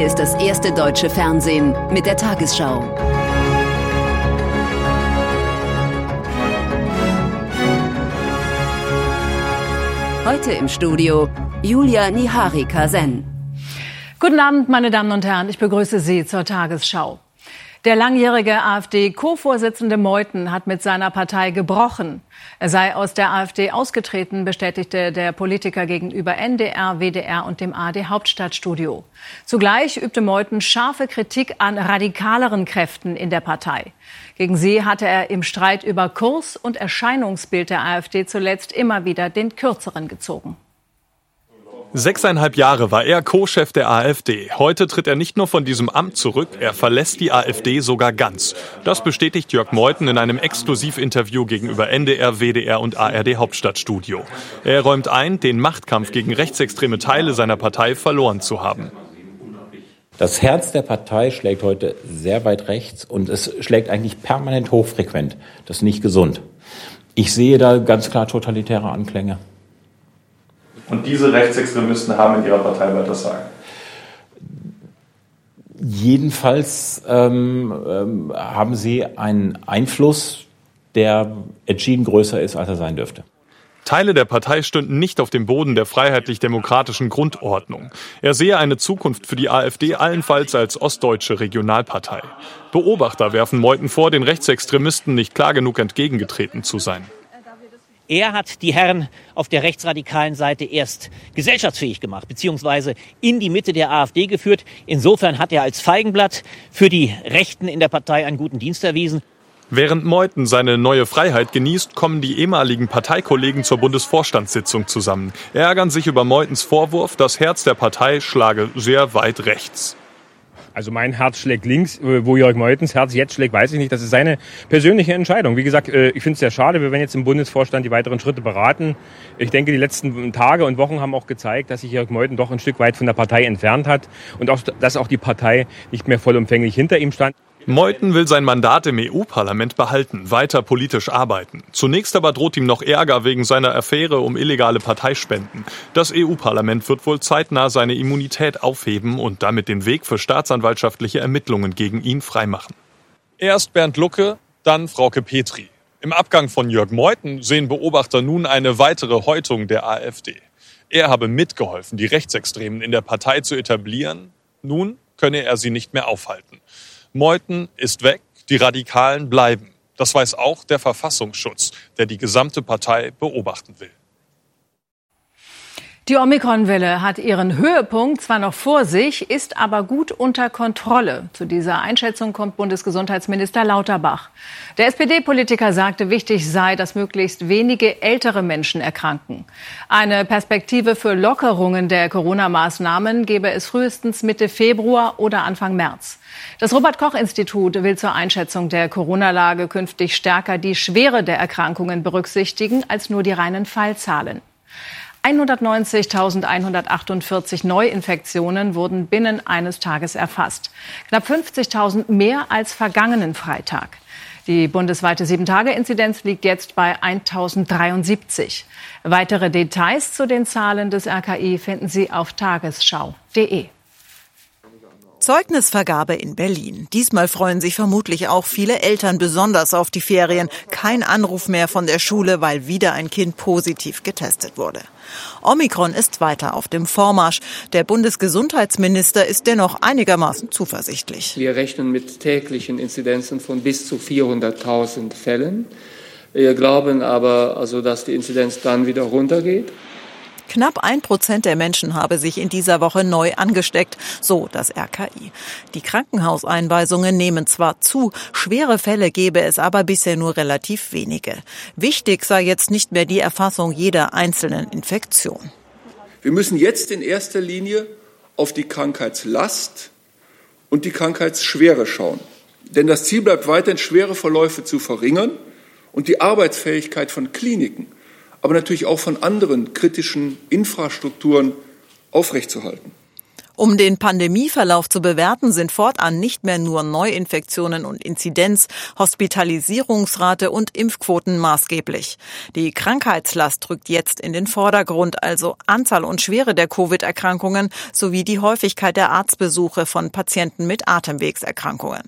Hier ist das erste deutsche Fernsehen mit der Tagesschau. Heute im Studio Julia Nihari-Kasen. Guten Abend, meine Damen und Herren. Ich begrüße Sie zur Tagesschau. Der langjährige AfD-Co-Vorsitzende Meuthen hat mit seiner Partei gebrochen. Er sei aus der AfD ausgetreten, bestätigte der Politiker gegenüber NDR, WDR und dem AD Hauptstadtstudio. Zugleich übte Meuthen scharfe Kritik an radikaleren Kräften in der Partei. Gegen sie hatte er im Streit über Kurs und Erscheinungsbild der AfD zuletzt immer wieder den kürzeren gezogen. Sechseinhalb Jahre war er Co-Chef der AfD. Heute tritt er nicht nur von diesem Amt zurück, er verlässt die AfD sogar ganz. Das bestätigt Jörg Meuthen in einem Exklusivinterview gegenüber NDR, WDR und ARD Hauptstadtstudio. Er räumt ein, den Machtkampf gegen rechtsextreme Teile seiner Partei verloren zu haben. Das Herz der Partei schlägt heute sehr weit rechts und es schlägt eigentlich permanent hochfrequent. Das ist nicht gesund. Ich sehe da ganz klar totalitäre Anklänge. Und diese Rechtsextremisten haben in ihrer Partei weiter Sagen. Jedenfalls ähm, ähm, haben sie einen Einfluss, der entschieden größer ist, als er sein dürfte. Teile der Partei stünden nicht auf dem Boden der freiheitlich-demokratischen Grundordnung. Er sehe eine Zukunft für die AfD allenfalls als ostdeutsche Regionalpartei. Beobachter werfen Meuthen vor, den Rechtsextremisten nicht klar genug entgegengetreten zu sein. Er hat die Herren auf der rechtsradikalen Seite erst gesellschaftsfähig gemacht, beziehungsweise in die Mitte der AfD geführt. Insofern hat er als Feigenblatt für die Rechten in der Partei einen guten Dienst erwiesen. Während Meuthen seine neue Freiheit genießt, kommen die ehemaligen Parteikollegen zur Bundesvorstandssitzung zusammen. Ärgern sich über Meutens Vorwurf, das Herz der Partei schlage sehr weit rechts. Also mein Herz schlägt links, äh, wo Jörg Meutens Herz jetzt schlägt, weiß ich nicht. Das ist seine persönliche Entscheidung. Wie gesagt, äh, ich finde es sehr schade. Wir werden jetzt im Bundesvorstand die weiteren Schritte beraten. Ich denke, die letzten Tage und Wochen haben auch gezeigt, dass sich Jörg Meuthen doch ein Stück weit von der Partei entfernt hat und auch, dass auch die Partei nicht mehr vollumfänglich hinter ihm stand. Meuthen will sein Mandat im EU-Parlament behalten, weiter politisch arbeiten. Zunächst aber droht ihm noch Ärger wegen seiner Affäre um illegale Parteispenden. Das EU-Parlament wird wohl zeitnah seine Immunität aufheben und damit den Weg für staatsanwaltschaftliche Ermittlungen gegen ihn freimachen. Erst Bernd Lucke, dann Frauke Petri. Im Abgang von Jörg Meuthen sehen Beobachter nun eine weitere Häutung der AfD. Er habe mitgeholfen, die Rechtsextremen in der Partei zu etablieren. Nun könne er sie nicht mehr aufhalten. Meuthen ist weg, die Radikalen bleiben. Das weiß auch der Verfassungsschutz, der die gesamte Partei beobachten will. Die Omikron-Welle hat ihren Höhepunkt zwar noch vor sich, ist aber gut unter Kontrolle. Zu dieser Einschätzung kommt Bundesgesundheitsminister Lauterbach. Der SPD-Politiker sagte, wichtig sei, dass möglichst wenige ältere Menschen erkranken. Eine Perspektive für Lockerungen der Corona-Maßnahmen gebe es frühestens Mitte Februar oder Anfang März. Das Robert-Koch-Institut will zur Einschätzung der Corona-Lage künftig stärker die Schwere der Erkrankungen berücksichtigen als nur die reinen Fallzahlen. 190.148 Neuinfektionen wurden binnen eines Tages erfasst. Knapp 50.000 mehr als vergangenen Freitag. Die bundesweite 7-Tage-Inzidenz liegt jetzt bei 1073. Weitere Details zu den Zahlen des RKI finden Sie auf tagesschau.de. Zeugnisvergabe in Berlin. Diesmal freuen sich vermutlich auch viele Eltern besonders auf die Ferien. Kein Anruf mehr von der Schule, weil wieder ein Kind positiv getestet wurde. Omikron ist weiter auf dem Vormarsch. Der Bundesgesundheitsminister ist dennoch einigermaßen zuversichtlich. Wir rechnen mit täglichen Inzidenzen von bis zu 400.000 Fällen. Wir glauben aber, also, dass die Inzidenz dann wieder runtergeht. Knapp ein Prozent der Menschen habe sich in dieser Woche neu angesteckt, so das RKI. Die Krankenhauseinweisungen nehmen zwar zu, schwere Fälle gebe es aber bisher nur relativ wenige. Wichtig sei jetzt nicht mehr die Erfassung jeder einzelnen Infektion. Wir müssen jetzt in erster Linie auf die Krankheitslast und die Krankheitsschwere schauen. Denn das Ziel bleibt weiterhin, schwere Verläufe zu verringern und die Arbeitsfähigkeit von Kliniken aber natürlich auch von anderen kritischen Infrastrukturen aufrechtzuerhalten. Um den Pandemieverlauf zu bewerten, sind fortan nicht mehr nur Neuinfektionen und Inzidenz, Hospitalisierungsrate und Impfquoten maßgeblich. Die Krankheitslast rückt jetzt in den Vordergrund, also Anzahl und Schwere der Covid-Erkrankungen sowie die Häufigkeit der Arztbesuche von Patienten mit Atemwegserkrankungen.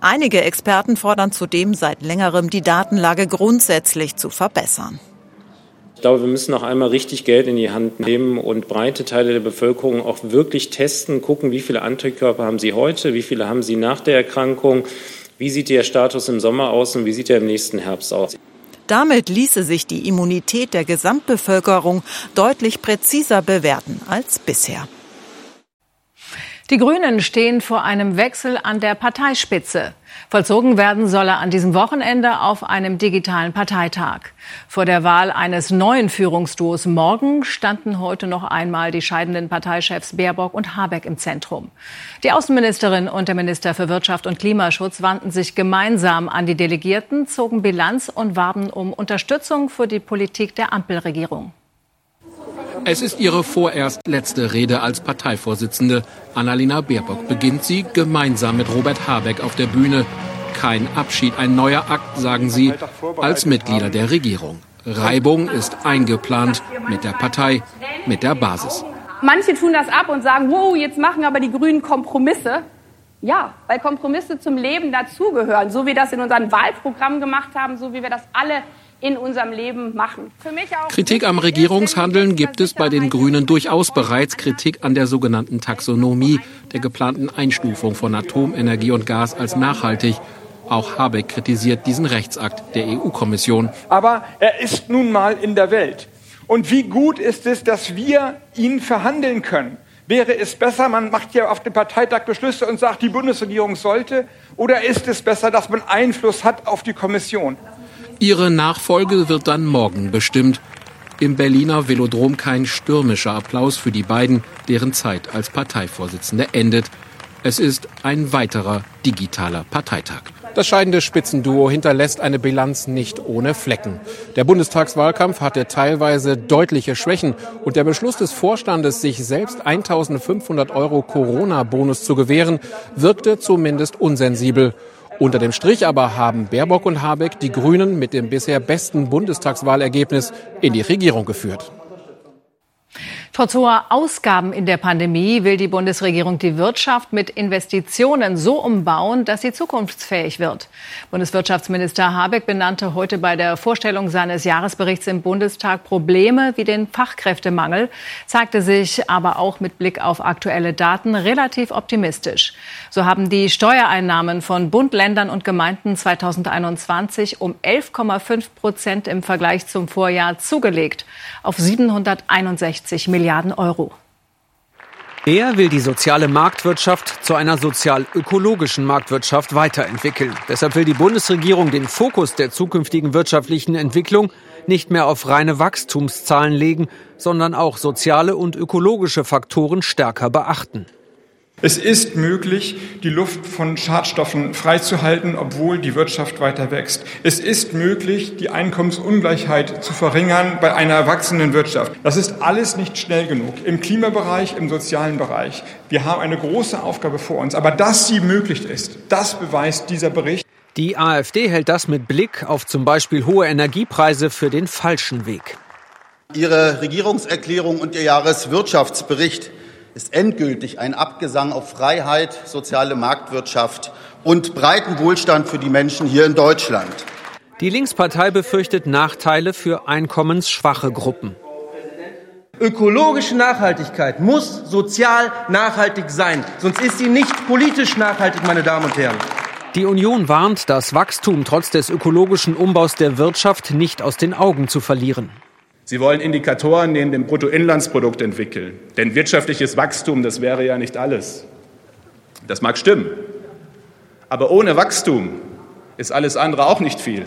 Einige Experten fordern zudem seit längerem, die Datenlage grundsätzlich zu verbessern. Glaube, wir müssen noch einmal richtig Geld in die Hand nehmen und breite Teile der Bevölkerung auch wirklich testen, gucken, wie viele Antikörper haben sie heute, wie viele haben sie nach der Erkrankung, wie sieht der Status im Sommer aus und wie sieht er im nächsten Herbst aus. Damit ließe sich die Immunität der Gesamtbevölkerung deutlich präziser bewerten als bisher. Die Grünen stehen vor einem Wechsel an der Parteispitze. Vollzogen werden soll er an diesem Wochenende auf einem digitalen Parteitag. Vor der Wahl eines neuen Führungsduos morgen standen heute noch einmal die scheidenden Parteichefs Baerbock und Habeck im Zentrum. Die Außenministerin und der Minister für Wirtschaft und Klimaschutz wandten sich gemeinsam an die Delegierten, zogen Bilanz und warben um Unterstützung für die Politik der Ampelregierung. Es ist ihre vorerst letzte Rede als Parteivorsitzende. Annalena Baerbock beginnt sie gemeinsam mit Robert Habeck auf der Bühne. Kein Abschied, ein neuer Akt, sagen sie, als Mitglieder der Regierung. Reibung ist eingeplant mit der Partei, mit der Basis. Manche tun das ab und sagen, wow, jetzt machen aber die Grünen Kompromisse. Ja, weil Kompromisse zum Leben dazugehören, so wie wir das in unserem Wahlprogramm gemacht haben, so wie wir das alle in unserem Leben machen. Kritik am Regierungshandeln gibt es bei den Grünen durchaus bereits. Kritik an der sogenannten Taxonomie, der geplanten Einstufung von Atomenergie und Gas als nachhaltig. Auch Habeck kritisiert diesen Rechtsakt der EU-Kommission. Aber er ist nun mal in der Welt. Und wie gut ist es, dass wir ihn verhandeln können? Wäre es besser, man macht ja auf dem Parteitag Beschlüsse und sagt, die Bundesregierung sollte? Oder ist es besser, dass man Einfluss hat auf die Kommission? Ihre Nachfolge wird dann morgen bestimmt. Im Berliner Velodrom kein stürmischer Applaus für die beiden, deren Zeit als Parteivorsitzende endet. Es ist ein weiterer digitaler Parteitag. Das scheidende Spitzenduo hinterlässt eine Bilanz nicht ohne Flecken. Der Bundestagswahlkampf hatte teilweise deutliche Schwächen und der Beschluss des Vorstandes, sich selbst 1500 Euro Corona-Bonus zu gewähren, wirkte zumindest unsensibel. Unter dem Strich aber haben Baerbock und Habeck die Grünen mit dem bisher besten Bundestagswahlergebnis in die Regierung geführt. Trotz hoher Ausgaben in der Pandemie will die Bundesregierung die Wirtschaft mit Investitionen so umbauen, dass sie zukunftsfähig wird. Bundeswirtschaftsminister Habeck benannte heute bei der Vorstellung seines Jahresberichts im Bundestag Probleme wie den Fachkräftemangel, zeigte sich aber auch mit Blick auf aktuelle Daten relativ optimistisch. So haben die Steuereinnahmen von Bund, Ländern und Gemeinden 2021 um 11,5 Prozent im Vergleich zum Vorjahr zugelegt auf 761 Millionen. Milliarden Euro. Er will die soziale Marktwirtschaft zu einer sozial-ökologischen Marktwirtschaft weiterentwickeln. Deshalb will die Bundesregierung den Fokus der zukünftigen wirtschaftlichen Entwicklung nicht mehr auf reine Wachstumszahlen legen, sondern auch soziale und ökologische Faktoren stärker beachten. Es ist möglich, die Luft von Schadstoffen freizuhalten, obwohl die Wirtschaft weiter wächst. Es ist möglich, die Einkommensungleichheit zu verringern bei einer wachsenden Wirtschaft. Das ist alles nicht schnell genug. Im Klimabereich, im sozialen Bereich. Wir haben eine große Aufgabe vor uns. Aber dass sie möglich ist, das beweist dieser Bericht. Die AfD hält das mit Blick auf zum Beispiel hohe Energiepreise für den falschen Weg. Ihre Regierungserklärung und Ihr Jahreswirtschaftsbericht ist endgültig ein Abgesang auf Freiheit, soziale Marktwirtschaft und breiten Wohlstand für die Menschen hier in Deutschland. Die Linkspartei befürchtet Nachteile für einkommensschwache Gruppen. Ökologische Nachhaltigkeit muss sozial nachhaltig sein, sonst ist sie nicht politisch nachhaltig, meine Damen und Herren. Die Union warnt, das Wachstum trotz des ökologischen Umbaus der Wirtschaft nicht aus den Augen zu verlieren. Sie wollen Indikatoren neben dem Bruttoinlandsprodukt entwickeln. Denn wirtschaftliches Wachstum, das wäre ja nicht alles. Das mag stimmen. Aber ohne Wachstum ist alles andere auch nicht viel.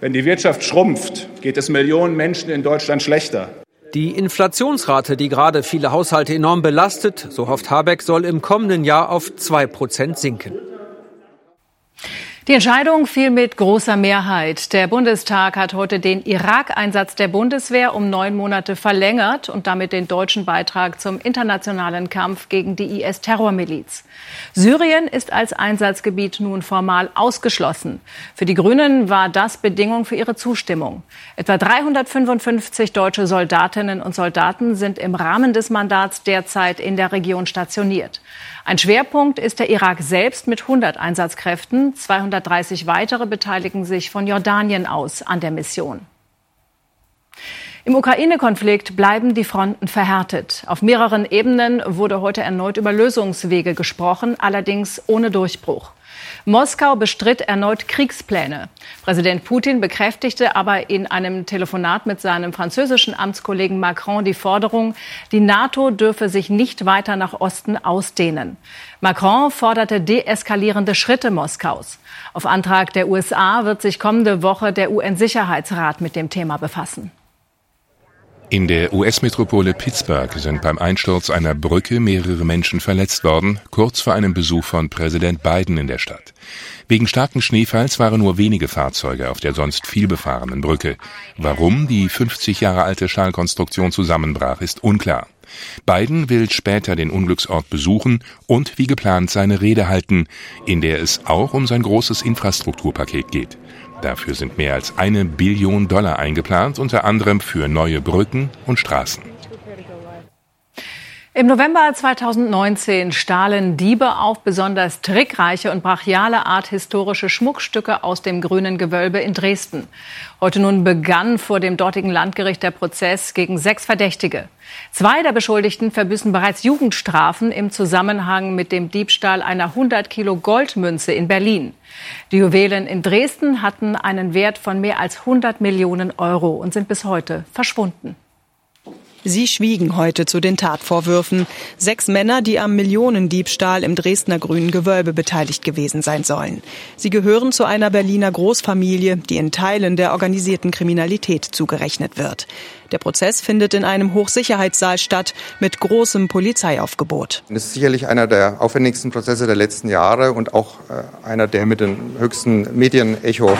Wenn die Wirtschaft schrumpft, geht es Millionen Menschen in Deutschland schlechter. Die Inflationsrate, die gerade viele Haushalte enorm belastet, so hofft Habeck, soll im kommenden Jahr auf zwei Prozent sinken. Die Entscheidung fiel mit großer Mehrheit. Der Bundestag hat heute den Irak-Einsatz der Bundeswehr um neun Monate verlängert und damit den deutschen Beitrag zum internationalen Kampf gegen die IS-Terrormiliz. Syrien ist als Einsatzgebiet nun formal ausgeschlossen. Für die Grünen war das Bedingung für ihre Zustimmung. Etwa 355 deutsche Soldatinnen und Soldaten sind im Rahmen des Mandats derzeit in der Region stationiert. Ein Schwerpunkt ist der Irak selbst mit 100 Einsatzkräften. 230 weitere beteiligen sich von Jordanien aus an der Mission. Im Ukraine-Konflikt bleiben die Fronten verhärtet. Auf mehreren Ebenen wurde heute erneut über Lösungswege gesprochen, allerdings ohne Durchbruch. Moskau bestritt erneut Kriegspläne. Präsident Putin bekräftigte aber in einem Telefonat mit seinem französischen Amtskollegen Macron die Forderung, die NATO dürfe sich nicht weiter nach Osten ausdehnen. Macron forderte deeskalierende Schritte Moskaus. Auf Antrag der USA wird sich kommende Woche der UN-Sicherheitsrat mit dem Thema befassen. In der US-Metropole Pittsburgh sind beim Einsturz einer Brücke mehrere Menschen verletzt worden, kurz vor einem Besuch von Präsident Biden in der Stadt. Wegen starken Schneefalls waren nur wenige Fahrzeuge auf der sonst vielbefahrenen Brücke. Warum die 50 Jahre alte Stahlkonstruktion zusammenbrach, ist unklar. Biden will später den Unglücksort besuchen und wie geplant seine Rede halten, in der es auch um sein großes Infrastrukturpaket geht. Dafür sind mehr als eine Billion Dollar eingeplant, unter anderem für neue Brücken und Straßen. Im November 2019 stahlen Diebe auf besonders trickreiche und brachiale Art historische Schmuckstücke aus dem grünen Gewölbe in Dresden. Heute nun begann vor dem dortigen Landgericht der Prozess gegen sechs Verdächtige. Zwei der Beschuldigten verbüßen bereits Jugendstrafen im Zusammenhang mit dem Diebstahl einer 100 Kilo Goldmünze in Berlin. Die Juwelen in Dresden hatten einen Wert von mehr als 100 Millionen Euro und sind bis heute verschwunden. Sie schwiegen heute zu den Tatvorwürfen. Sechs Männer, die am Millionendiebstahl im Dresdner Grünen Gewölbe beteiligt gewesen sein sollen. Sie gehören zu einer Berliner Großfamilie, die in Teilen der organisierten Kriminalität zugerechnet wird. Der Prozess findet in einem Hochsicherheitssaal statt mit großem Polizeiaufgebot. Das ist sicherlich einer der aufwendigsten Prozesse der letzten Jahre und auch äh, einer der mit dem höchsten Medienecho.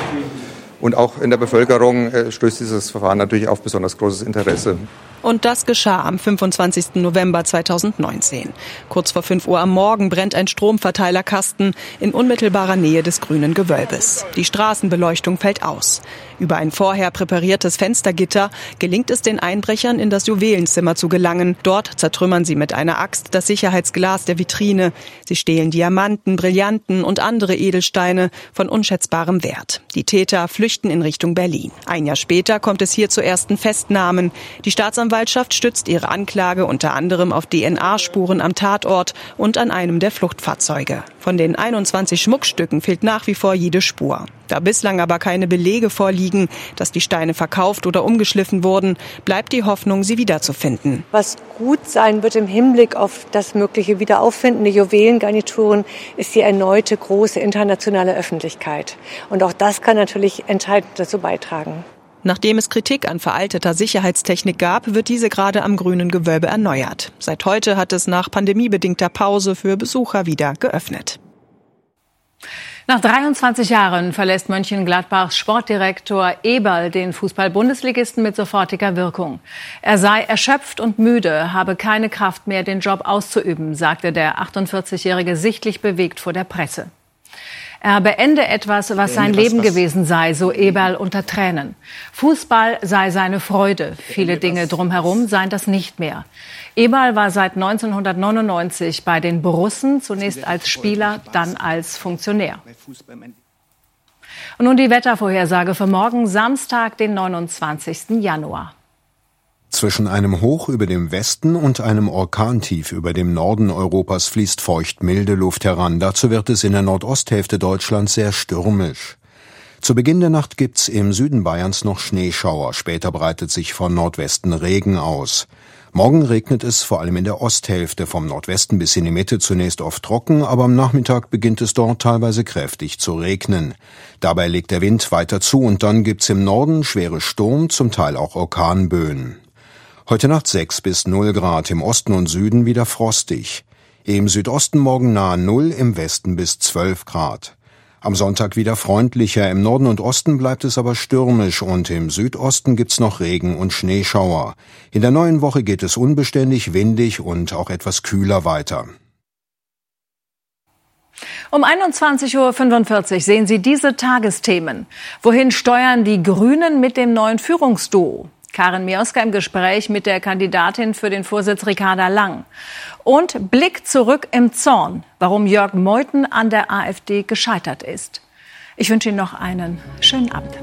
Und auch in der Bevölkerung äh, stößt dieses Verfahren natürlich auf besonders großes Interesse. Und das geschah am 25. November 2019. Kurz vor 5 Uhr am Morgen brennt ein Stromverteilerkasten in unmittelbarer Nähe des grünen Gewölbes. Die Straßenbeleuchtung fällt aus. Über ein vorher präpariertes Fenstergitter gelingt es den Einbrechern, in das Juwelenzimmer zu gelangen. Dort zertrümmern sie mit einer Axt das Sicherheitsglas der Vitrine. Sie stehlen Diamanten, Brillanten und andere Edelsteine von unschätzbarem Wert. Die Täter flüchten in Richtung Berlin. Ein Jahr später kommt es hier zu ersten Festnahmen. Die Staatsanwaltschaft stützt ihre Anklage unter anderem auf DNA-Spuren am Tatort und an einem der Fluchtfahrzeuge. Von den 21 Schmuckstücken fehlt nach wie vor jede Spur. Da bislang aber keine Belege vorliegen, dass die Steine verkauft oder umgeschliffen wurden, bleibt die Hoffnung, sie wiederzufinden. Was gut sein wird im Hinblick auf das mögliche Wiederauffinden der Juwelengarnituren, ist die erneute große internationale Öffentlichkeit. Und auch das kann natürlich entscheidend dazu beitragen. Nachdem es Kritik an veralteter Sicherheitstechnik gab, wird diese gerade am grünen Gewölbe erneuert. Seit heute hat es nach pandemiebedingter Pause für Besucher wieder geöffnet. Nach 23 Jahren verlässt Mönchengladbachs Sportdirektor Eberl den Fußball-Bundesligisten mit sofortiger Wirkung. Er sei erschöpft und müde, habe keine Kraft mehr, den Job auszuüben, sagte der 48-Jährige sichtlich bewegt vor der Presse. Er beende etwas, was sein Leben gewesen sei, so Eberl unter Tränen. Fußball sei seine Freude. Viele Dinge drumherum seien das nicht mehr. Eberl war seit 1999 bei den Borussen, zunächst als Spieler, dann als Funktionär. Und nun die Wettervorhersage für morgen Samstag, den 29. Januar. Zwischen einem Hoch über dem Westen und einem Orkantief über dem Norden Europas fließt feucht milde Luft heran. Dazu wird es in der Nordosthälfte Deutschlands sehr stürmisch. Zu Beginn der Nacht gibt's im Süden Bayerns noch Schneeschauer. Später breitet sich von Nordwesten Regen aus. Morgen regnet es vor allem in der Osthälfte vom Nordwesten bis in die Mitte zunächst oft trocken, aber am Nachmittag beginnt es dort teilweise kräftig zu regnen. Dabei legt der Wind weiter zu und dann gibt's im Norden schwere Sturm, zum Teil auch Orkanböen. Heute Nacht 6 bis 0 Grad, im Osten und Süden wieder frostig. Im Südosten morgen nahe 0, im Westen bis 12 Grad. Am Sonntag wieder freundlicher. Im Norden und Osten bleibt es aber stürmisch und im Südosten gibt's noch Regen und Schneeschauer. In der neuen Woche geht es unbeständig, windig und auch etwas kühler weiter. Um 21.45 Uhr sehen Sie diese Tagesthemen. Wohin steuern die Grünen mit dem neuen Führungsduo? Karin Mioska im Gespräch mit der Kandidatin für den Vorsitz Ricarda Lang. Und Blick zurück im Zorn, warum Jörg Meuthen an der AfD gescheitert ist. Ich wünsche Ihnen noch einen schönen Abend.